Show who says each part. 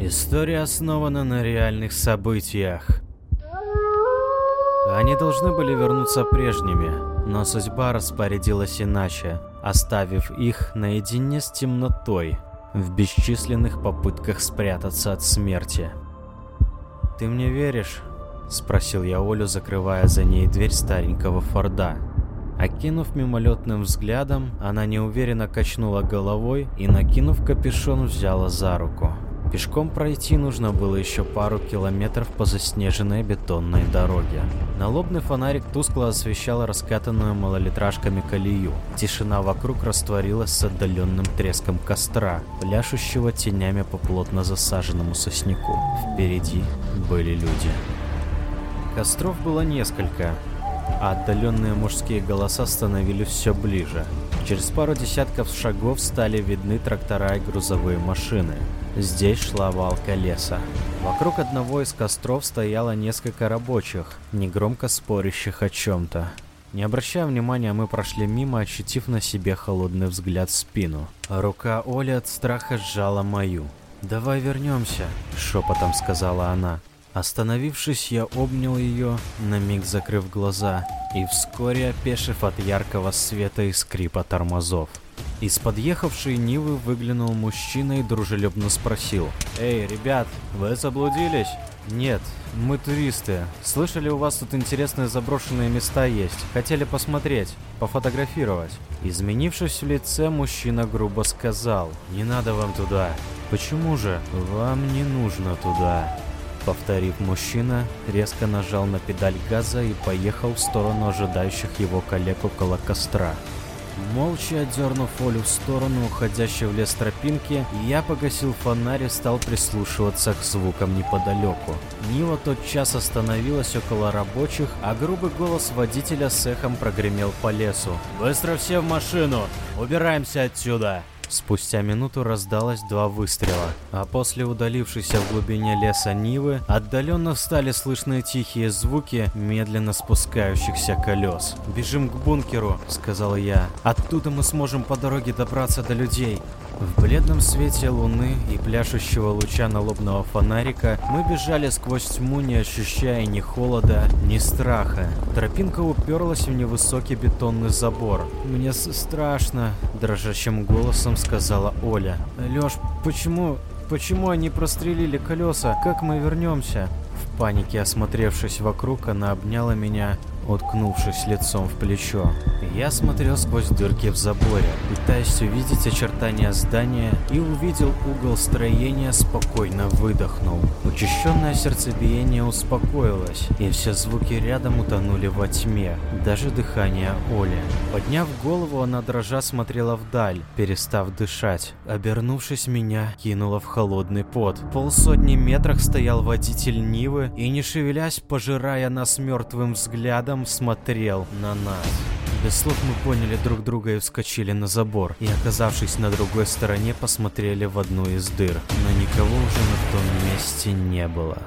Speaker 1: История основана на реальных событиях. Они должны были вернуться прежними, но судьба распорядилась иначе, оставив их наедине с темнотой в бесчисленных попытках спрятаться от смерти. «Ты мне веришь?» – спросил я Олю, закрывая за ней дверь старенького Форда. Окинув мимолетным взглядом, она неуверенно качнула головой и, накинув капюшон, взяла за руку. Пешком пройти нужно было еще пару километров по заснеженной бетонной дороге. Налобный фонарик тускло освещал раскатанную малолитражками колею. Тишина вокруг растворилась с отдаленным треском костра, пляшущего тенями по плотно засаженному сосняку. Впереди были люди. Костров было несколько, а отдаленные мужские голоса становились все ближе. Через пару десятков шагов стали видны трактора и грузовые машины. Здесь шла валка леса. Вокруг одного из костров стояло несколько рабочих, негромко спорящих о чем-то. Не обращая внимания, мы прошли мимо, ощутив на себе холодный взгляд в спину. Рука Оли от страха сжала мою. «Давай вернемся», — шепотом сказала она. Остановившись, я обнял ее, на миг закрыв глаза, и вскоре опешив от яркого света и скрипа тормозов. Из подъехавшей Нивы выглянул мужчина и дружелюбно спросил. «Эй, ребят, вы заблудились?» «Нет, мы туристы. Слышали, у вас тут интересные заброшенные места есть. Хотели посмотреть, пофотографировать». Изменившись в лице, мужчина грубо сказал. «Не надо вам туда». «Почему же? Вам не нужно туда». Повторив мужчина, резко нажал на педаль газа и поехал в сторону ожидающих его коллег около костра. Молча отдернув Олю в сторону уходящей в лес тропинки, я погасил фонарь и стал прислушиваться к звукам неподалеку. Нива тотчас остановилась около рабочих, а грубый голос водителя с эхом прогремел по лесу. «Быстро все в машину! Убираемся отсюда!» Спустя минуту раздалось два выстрела, а после удалившейся в глубине леса Нивы отдаленно стали слышны тихие звуки медленно спускающихся колес. «Бежим к бункеру», — сказал я. «Оттуда мы сможем по дороге добраться до людей». В бледном свете луны и пляшущего луча налобного фонарика мы бежали сквозь тьму, не ощущая ни холода, ни страха. Тропинка уперлась в невысокий бетонный забор. «Мне страшно», – дрожащим голосом сказала Оля. «Лёш, почему... почему они прострелили колеса? Как мы вернемся?» В панике осмотревшись вокруг, она обняла меня уткнувшись лицом в плечо. Я смотрел сквозь дырки в заборе, пытаясь увидеть очертания здания и увидел угол строения, спокойно выдохнул. Учащенное сердцебиение успокоилось, и все звуки рядом утонули во тьме, даже дыхание Оли. Подняв голову, она дрожа смотрела вдаль, перестав дышать. Обернувшись, меня кинуло в холодный пот. Полсотни метрах стоял водитель Нивы и, не шевелясь, пожирая нас мертвым взглядом, смотрел на нас. Без слов мы поняли друг друга и вскочили на забор, и, оказавшись на другой стороне, посмотрели в одну из дыр, но никого уже на том месте не было.